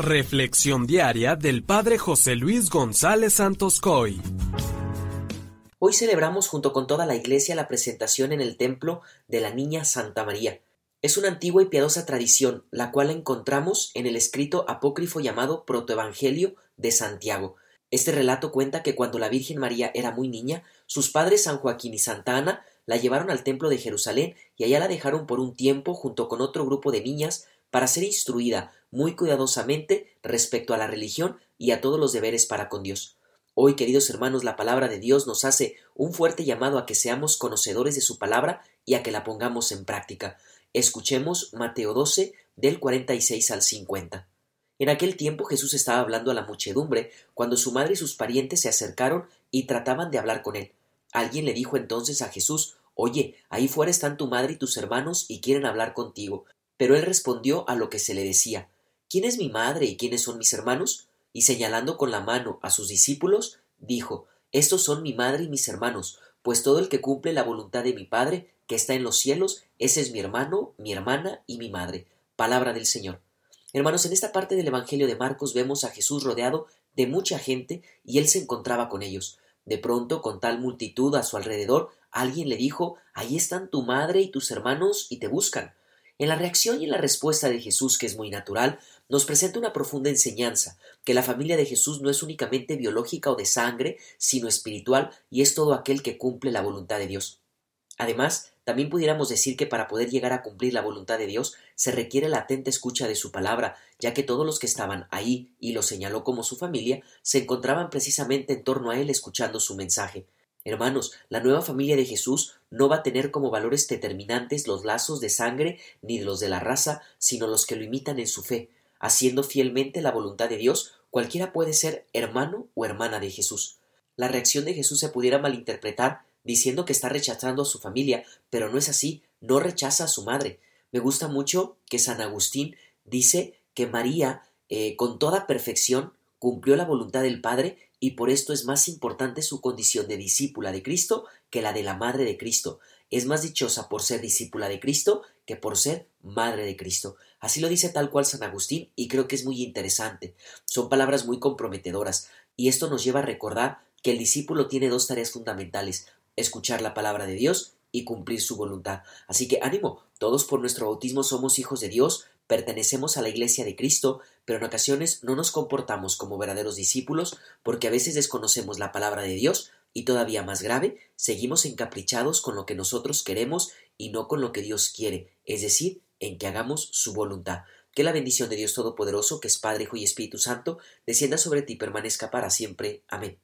Reflexión diaria del Padre José Luis González Santos Coy. Hoy celebramos junto con toda la Iglesia la presentación en el templo de la Niña Santa María. Es una antigua y piadosa tradición, la cual encontramos en el escrito apócrifo llamado Protoevangelio de Santiago. Este relato cuenta que cuando la Virgen María era muy niña, sus padres San Joaquín y Santa Ana la llevaron al templo de Jerusalén y allá la dejaron por un tiempo junto con otro grupo de niñas para ser instruida muy cuidadosamente respecto a la religión y a todos los deberes para con Dios. Hoy, queridos hermanos, la palabra de Dios nos hace un fuerte llamado a que seamos conocedores de su palabra y a que la pongamos en práctica. Escuchemos Mateo 12 del 46 al 50. En aquel tiempo Jesús estaba hablando a la muchedumbre cuando su madre y sus parientes se acercaron y trataban de hablar con él. Alguien le dijo entonces a Jesús Oye, ahí fuera están tu madre y tus hermanos y quieren hablar contigo. Pero él respondió a lo que se le decía ¿Quién es mi madre y quiénes son mis hermanos? Y señalando con la mano a sus discípulos, dijo Estos son mi madre y mis hermanos, pues todo el que cumple la voluntad de mi Padre, que está en los cielos, ese es mi hermano, mi hermana y mi madre. Palabra del Señor. Hermanos, en esta parte del Evangelio de Marcos vemos a Jesús rodeado de mucha gente y él se encontraba con ellos. De pronto, con tal multitud a su alrededor, alguien le dijo Ahí están tu madre y tus hermanos y te buscan. En la reacción y en la respuesta de Jesús, que es muy natural, nos presenta una profunda enseñanza, que la familia de Jesús no es únicamente biológica o de sangre, sino espiritual y es todo aquel que cumple la voluntad de Dios. Además, también pudiéramos decir que para poder llegar a cumplir la voluntad de Dios se requiere la atenta escucha de su palabra, ya que todos los que estaban ahí, y lo señaló como su familia, se encontraban precisamente en torno a él escuchando su mensaje. Hermanos, la nueva familia de Jesús no va a tener como valores determinantes los lazos de sangre ni los de la raza, sino los que lo imitan en su fe. Haciendo fielmente la voluntad de Dios, cualquiera puede ser hermano o hermana de Jesús. La reacción de Jesús se pudiera malinterpretar diciendo que está rechazando a su familia, pero no es así, no rechaza a su madre. Me gusta mucho que San Agustín dice que María, eh, con toda perfección, cumplió la voluntad del Padre y por esto es más importante su condición de discípula de Cristo que la de la Madre de Cristo. Es más dichosa por ser discípula de Cristo que por ser Madre de Cristo. Así lo dice tal cual San Agustín y creo que es muy interesante. Son palabras muy comprometedoras y esto nos lleva a recordar que el discípulo tiene dos tareas fundamentales, escuchar la palabra de Dios y cumplir su voluntad. Así que ánimo, todos por nuestro bautismo somos hijos de Dios, pertenecemos a la Iglesia de Cristo, pero en ocasiones no nos comportamos como verdaderos discípulos porque a veces desconocemos la palabra de Dios y todavía más grave, seguimos encaprichados con lo que nosotros queremos y no con lo que Dios quiere, es decir, en que hagamos su voluntad. Que la bendición de Dios Todopoderoso, que es Padre, Hijo y Espíritu Santo, descienda sobre ti y permanezca para siempre. Amén.